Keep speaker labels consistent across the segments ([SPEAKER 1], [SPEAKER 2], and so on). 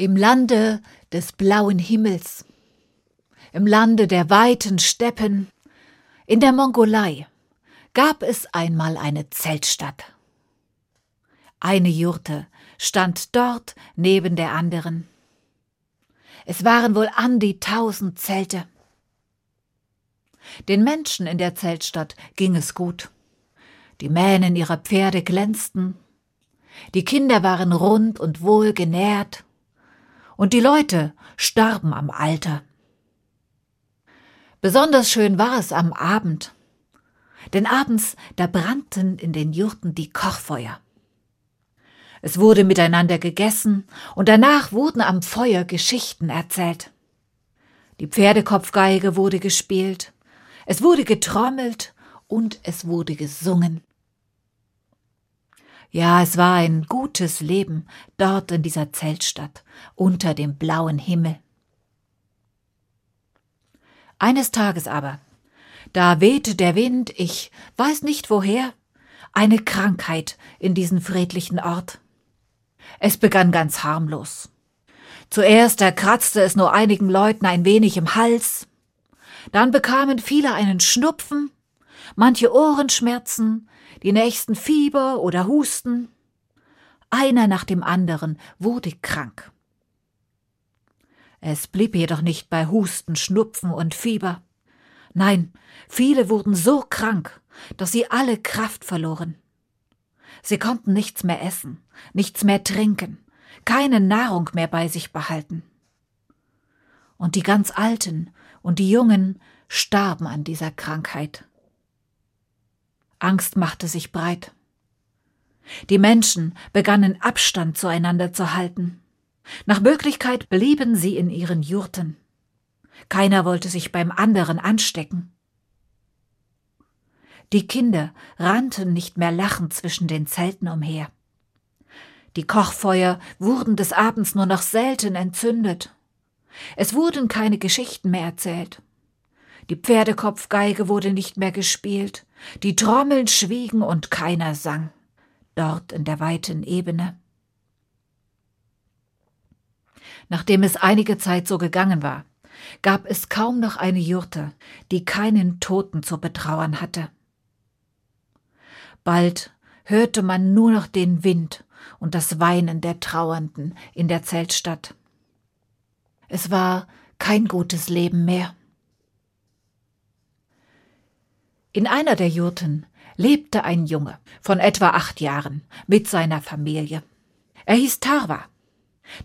[SPEAKER 1] Im Lande des blauen Himmels, im Lande der weiten Steppen, in der Mongolei gab es einmal eine Zeltstadt. Eine Jurte stand dort neben der anderen. Es waren wohl an die tausend Zelte. Den Menschen in der Zeltstadt ging es gut. Die Mähnen ihrer Pferde glänzten, die Kinder waren rund und wohl genährt, und die Leute starben am Alter. Besonders schön war es am Abend, denn abends da brannten in den Jurten die Kochfeuer. Es wurde miteinander gegessen und danach wurden am Feuer Geschichten erzählt. Die Pferdekopfgeige wurde gespielt, es wurde getrommelt und es wurde gesungen. Ja, es war ein gutes Leben dort in dieser Zeltstadt unter dem blauen Himmel. Eines Tages aber, da wehte der Wind, ich weiß nicht woher, eine Krankheit in diesen friedlichen Ort. Es begann ganz harmlos. Zuerst erkratzte es nur einigen Leuten ein wenig im Hals, dann bekamen viele einen Schnupfen, manche Ohrenschmerzen, die nächsten Fieber oder Husten. Einer nach dem anderen wurde krank. Es blieb jedoch nicht bei Husten, Schnupfen und Fieber. Nein, viele wurden so krank, dass sie alle Kraft verloren. Sie konnten nichts mehr essen, nichts mehr trinken, keine Nahrung mehr bei sich behalten. Und die ganz Alten und die Jungen starben an dieser Krankheit. Angst machte sich breit. Die Menschen begannen Abstand zueinander zu halten. Nach Möglichkeit blieben sie in ihren Jurten. Keiner wollte sich beim anderen anstecken. Die Kinder rannten nicht mehr lachend zwischen den Zelten umher. Die Kochfeuer wurden des Abends nur noch selten entzündet. Es wurden keine Geschichten mehr erzählt. Die Pferdekopfgeige wurde nicht mehr gespielt, die Trommeln schwiegen und keiner sang, dort in der weiten Ebene. Nachdem es einige Zeit so gegangen war, gab es kaum noch eine Jurte, die keinen Toten zu betrauern hatte. Bald hörte man nur noch den Wind und das Weinen der Trauernden in der Zeltstadt. Es war kein gutes Leben mehr. In einer der Jurten lebte ein Junge von etwa acht Jahren mit seiner Familie. Er hieß Tarwa.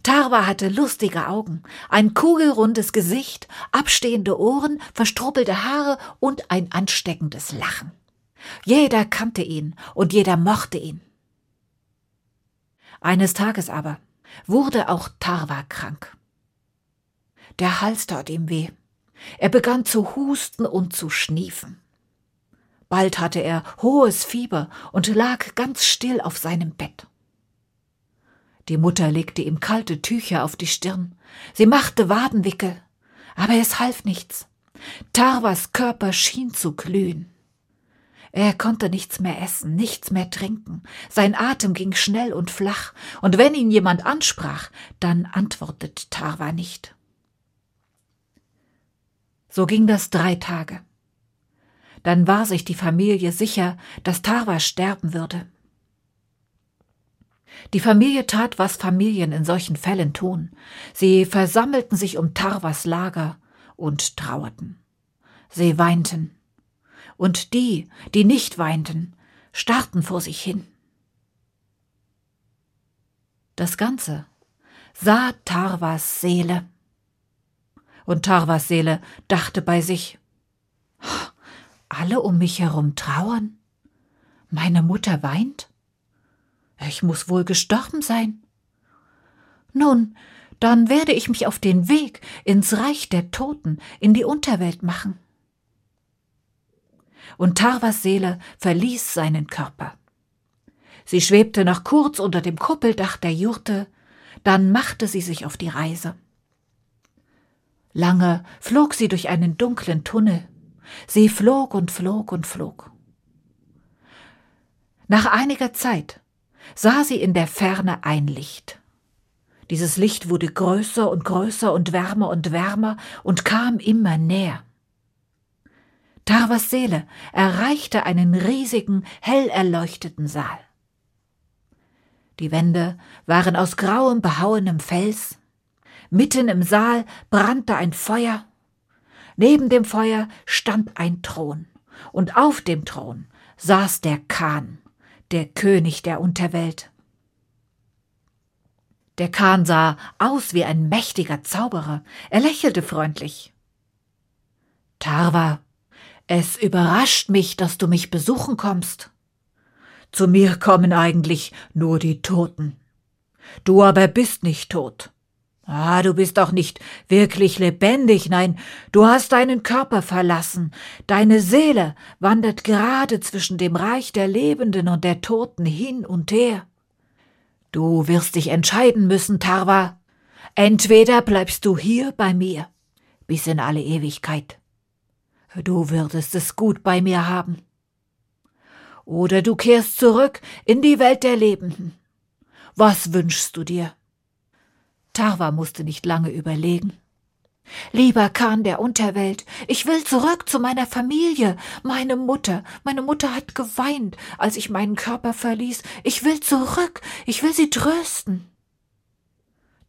[SPEAKER 1] Tarwa hatte lustige Augen, ein kugelrundes Gesicht, abstehende Ohren, verstrubbelte Haare und ein ansteckendes Lachen. Jeder kannte ihn und jeder mochte ihn. Eines Tages aber wurde auch Tarwa krank. Der Hals tat ihm weh. Er begann zu husten und zu schniefen. Bald hatte er hohes Fieber und lag ganz still auf seinem Bett. Die Mutter legte ihm kalte Tücher auf die Stirn. Sie machte Wadenwickel. Aber es half nichts. Tarwas Körper schien zu glühen. Er konnte nichts mehr essen, nichts mehr trinken. Sein Atem ging schnell und flach, und wenn ihn jemand ansprach, dann antwortete Tarwa nicht. So ging das drei Tage. Dann war sich die Familie sicher, dass Tarwa sterben würde. Die Familie tat, was Familien in solchen Fällen tun. Sie versammelten sich um Tarwas Lager und trauerten. Sie weinten und die, die nicht weinten, starrten vor sich hin. Das Ganze sah Tarvas Seele. Und Tarvas Seele dachte bei sich, alle um mich herum trauern? Meine Mutter weint? Ich muss wohl gestorben sein. Nun, dann werde ich mich auf den Weg ins Reich der Toten, in die Unterwelt machen und Tarvas Seele verließ seinen Körper. Sie schwebte noch kurz unter dem Kuppeldach der Jurte, dann machte sie sich auf die Reise. Lange flog sie durch einen dunklen Tunnel. Sie flog und flog und flog. Nach einiger Zeit sah sie in der Ferne ein Licht. Dieses Licht wurde größer und größer und wärmer und wärmer und kam immer näher. Tarvas Seele erreichte einen riesigen, hell erleuchteten Saal. Die Wände waren aus grauem, behauenem Fels. Mitten im Saal brannte ein Feuer. Neben dem Feuer stand ein Thron, und auf dem Thron saß der Khan, der König der Unterwelt. Der Kahn sah aus wie ein mächtiger Zauberer. Er lächelte freundlich. Tarva, es überrascht mich, dass du mich besuchen kommst. Zu mir kommen eigentlich nur die Toten. Du aber bist nicht tot. Ah, du bist doch nicht wirklich lebendig, nein, du hast deinen Körper verlassen, deine Seele wandert gerade zwischen dem Reich der Lebenden und der Toten hin und her. Du wirst dich entscheiden müssen, Tarva. Entweder bleibst du hier bei mir bis in alle Ewigkeit. Du würdest es gut bei mir haben. Oder du kehrst zurück in die Welt der Lebenden. Was wünschst du dir? Tarva musste nicht lange überlegen. Lieber Kahn der Unterwelt, ich will zurück zu meiner Familie. Meine Mutter, meine Mutter hat geweint, als ich meinen Körper verließ. Ich will zurück, ich will sie trösten.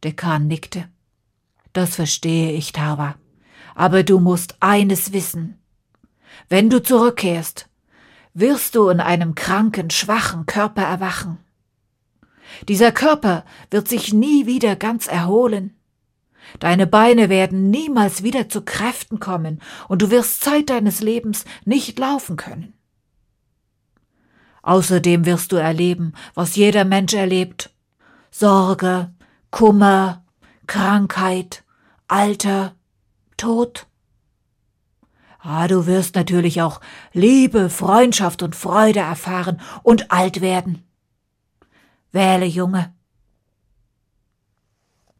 [SPEAKER 1] Der Kahn nickte. Das verstehe ich, Tarva. Aber du musst eines wissen. Wenn du zurückkehrst, wirst du in einem kranken, schwachen Körper erwachen. Dieser Körper wird sich nie wieder ganz erholen. Deine Beine werden niemals wieder zu Kräften kommen, und du wirst Zeit deines Lebens nicht laufen können. Außerdem wirst du erleben, was jeder Mensch erlebt Sorge, Kummer, Krankheit, Alter, Tod. Ah, du wirst natürlich auch Liebe, Freundschaft und Freude erfahren und alt werden. Wähle, Junge,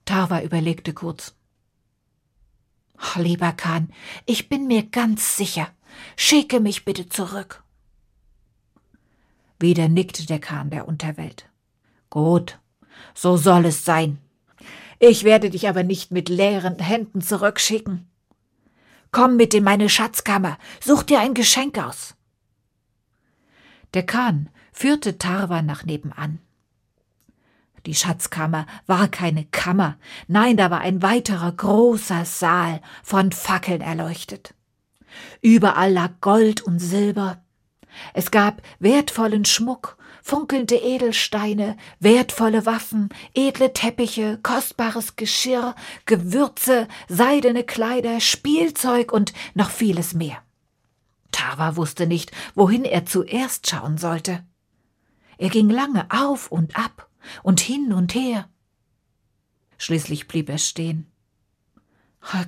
[SPEAKER 1] Tarva überlegte kurz. Oh, lieber Khan, ich bin mir ganz sicher. Schicke mich bitte zurück. Wieder nickte der Khan der Unterwelt. Gut, so soll es sein. Ich werde dich aber nicht mit leeren Händen zurückschicken. Komm mit in meine Schatzkammer, such dir ein Geschenk aus. Der Khan führte Tarva nach nebenan. Die Schatzkammer war keine Kammer, nein, da war ein weiterer großer Saal von Fackeln erleuchtet. Überall lag Gold und Silber. Es gab wertvollen Schmuck, funkelnde Edelsteine, wertvolle Waffen, edle Teppiche, kostbares Geschirr, Gewürze, seidene Kleider, Spielzeug und noch vieles mehr. Tava wusste nicht, wohin er zuerst schauen sollte. Er ging lange auf und ab, und hin und her. Schließlich blieb er stehen.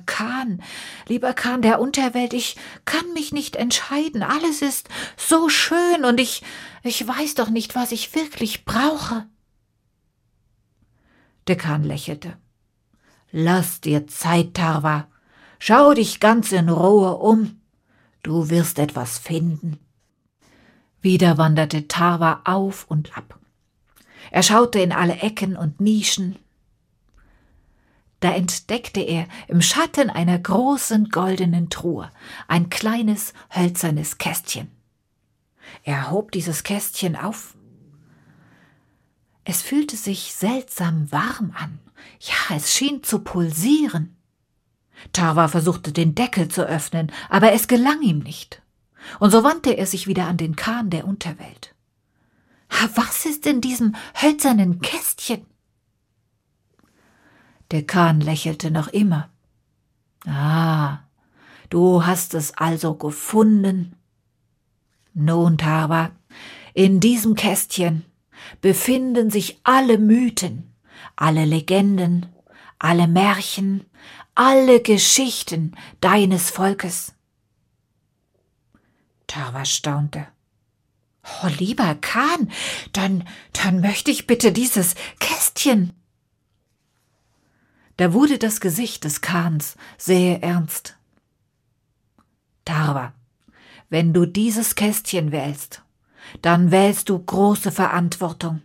[SPEAKER 1] Kahn, lieber Kahn der Unterwelt, ich kann mich nicht entscheiden. Alles ist so schön und ich, ich weiß doch nicht, was ich wirklich brauche. Der Kahn lächelte. Lass dir Zeit, Tarva. Schau dich ganz in Ruhe um. Du wirst etwas finden. Wieder wanderte Tarva auf und ab. Er schaute in alle Ecken und Nischen. Da entdeckte er im Schatten einer großen goldenen Truhe ein kleines hölzernes Kästchen. Er hob dieses Kästchen auf. Es fühlte sich seltsam warm an. Ja, es schien zu pulsieren. Tarwa versuchte den Deckel zu öffnen, aber es gelang ihm nicht. Und so wandte er sich wieder an den Kahn der Unterwelt. Was ist in diesem hölzernen Kästchen? Der Kahn lächelte noch immer. Ah, du hast es also gefunden. Nun, Tarwa, in diesem Kästchen befinden sich alle Mythen, alle Legenden, alle Märchen, alle Geschichten deines Volkes. Tarwa staunte. Oh, lieber Kahn, dann, dann möchte ich bitte dieses Kästchen. Da wurde das Gesicht des Kahns sehr ernst. Tarva, wenn du dieses Kästchen wählst, dann wählst du große Verantwortung.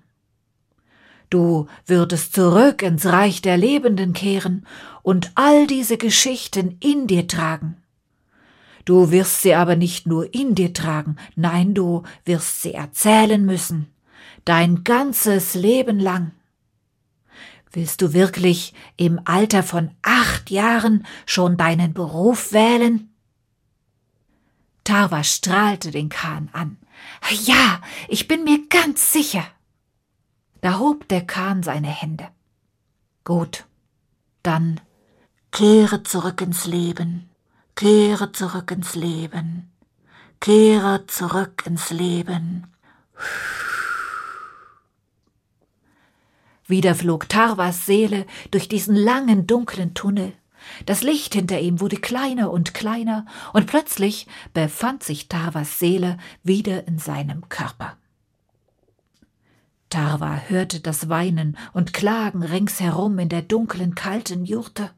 [SPEAKER 1] Du würdest zurück ins Reich der Lebenden kehren und all diese Geschichten in dir tragen. Du wirst sie aber nicht nur in dir tragen, nein, du wirst sie erzählen müssen, dein ganzes Leben lang. Willst du wirklich im Alter von acht Jahren schon deinen Beruf wählen? Tarwa strahlte den Kahn an. Ja, ich bin mir ganz sicher. Da hob der Kahn seine Hände. Gut, dann kehre zurück ins Leben, kehre zurück ins Leben, kehre zurück ins Leben. Wieder flog Tarwas Seele durch diesen langen, dunklen Tunnel. Das Licht hinter ihm wurde kleiner und kleiner, und plötzlich befand sich Tarwas Seele wieder in seinem Körper. Tarwa hörte das Weinen und Klagen ringsherum in der dunklen, kalten Jurte.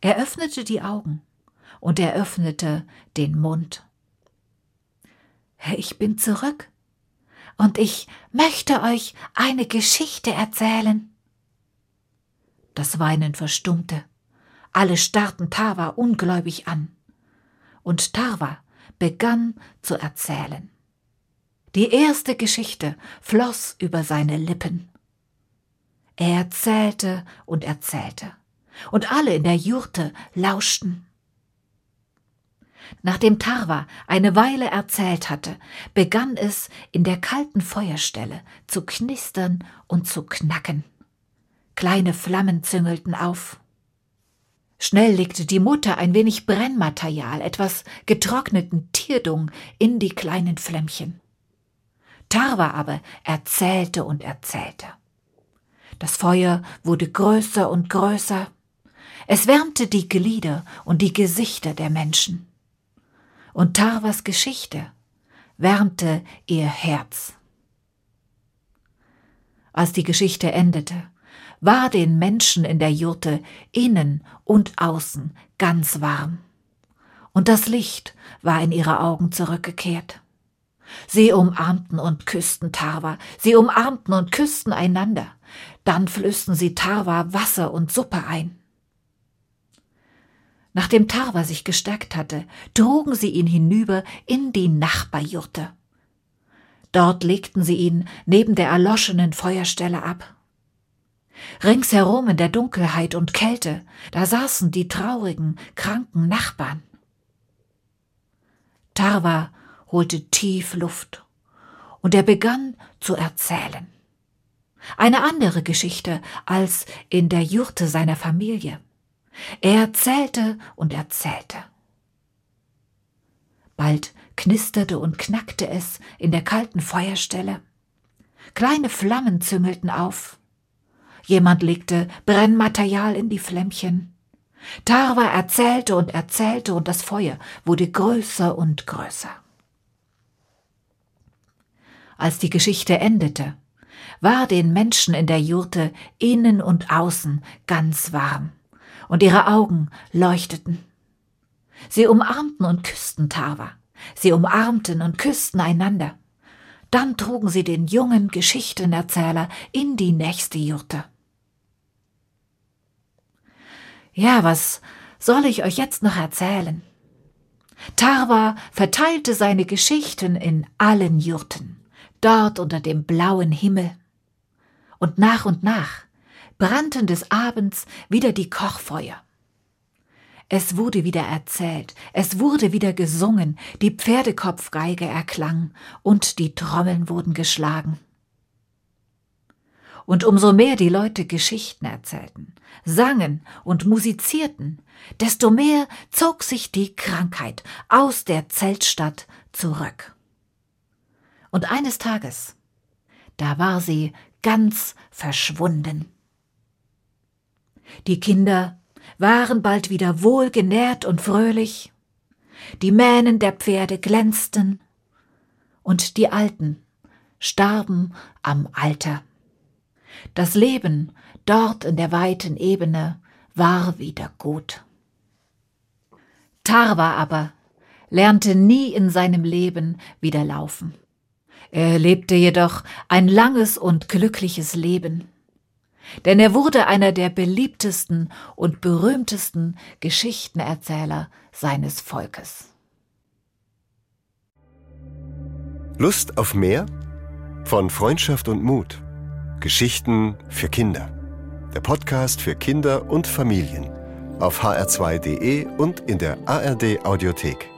[SPEAKER 1] Er öffnete die Augen und er öffnete den Mund. Ich bin zurück, und ich möchte euch eine Geschichte erzählen. Das Weinen verstummte. Alle starrten Tarwa ungläubig an. Und Tarwa begann zu erzählen. Die erste Geschichte floss über seine Lippen. Er erzählte und erzählte, und alle in der Jurte lauschten. Nachdem Tarwa eine Weile erzählt hatte, begann es in der kalten Feuerstelle zu knistern und zu knacken. Kleine Flammen züngelten auf. Schnell legte die Mutter ein wenig Brennmaterial, etwas getrockneten Tierdung, in die kleinen Flämmchen. Tarwa aber erzählte und erzählte. Das Feuer wurde größer und größer. Es wärmte die Glieder und die Gesichter der Menschen und Tarvas Geschichte wärmte ihr Herz. Als die Geschichte endete, war den Menschen in der Jurte innen und außen ganz warm. Und das Licht war in ihre Augen zurückgekehrt. Sie umarmten und küssten Tarwa, sie umarmten und küssten einander. Dann flößten sie Tarwa Wasser und Suppe ein. Nachdem Tarwa sich gestärkt hatte, trugen sie ihn hinüber in die Nachbarjurte. Dort legten sie ihn neben der erloschenen Feuerstelle ab. Ringsherum in der Dunkelheit und Kälte, da saßen die traurigen, kranken Nachbarn. Tarwa holte tief Luft und er begann zu erzählen. Eine andere Geschichte als in der Jurte seiner Familie. Er erzählte und erzählte. Bald knisterte und knackte es in der kalten Feuerstelle. Kleine Flammen züngelten auf. Jemand legte Brennmaterial in die Flämmchen. Tarwa erzählte und erzählte und das Feuer wurde größer und größer. Als die Geschichte endete, war den Menschen in der Jurte innen und außen ganz warm und ihre Augen leuchteten. Sie umarmten und küssten Tarwa. Sie umarmten und küssten einander. Dann trugen sie den jungen Geschichtenerzähler in die nächste Jurte. Ja, was soll ich euch jetzt noch erzählen? Tarwa verteilte seine Geschichten in allen Jurten, dort unter dem blauen Himmel. Und nach und nach brannten des Abends wieder die Kochfeuer. Es wurde wieder erzählt, es wurde wieder gesungen, die Pferdekopfgeige erklang und die Trommeln wurden geschlagen. Und umso mehr die Leute Geschichten erzählten, sangen und musizierten, desto mehr zog sich die Krankheit aus der Zeltstadt zurück. Und eines Tages, da war sie ganz verschwunden. Die Kinder waren bald wieder wohlgenährt und fröhlich, die Mähnen der Pferde glänzten, und die Alten starben am Alter. Das Leben dort in der weiten Ebene war wieder gut. Tarwa aber lernte nie in seinem Leben wieder laufen. Er lebte jedoch ein langes und glückliches Leben, denn er wurde einer der beliebtesten und berühmtesten Geschichtenerzähler seines Volkes.
[SPEAKER 2] Lust auf mehr? Von Freundschaft und Mut. Geschichten für Kinder. Der Podcast für Kinder und Familien auf hr2.de und in der ARD Audiothek.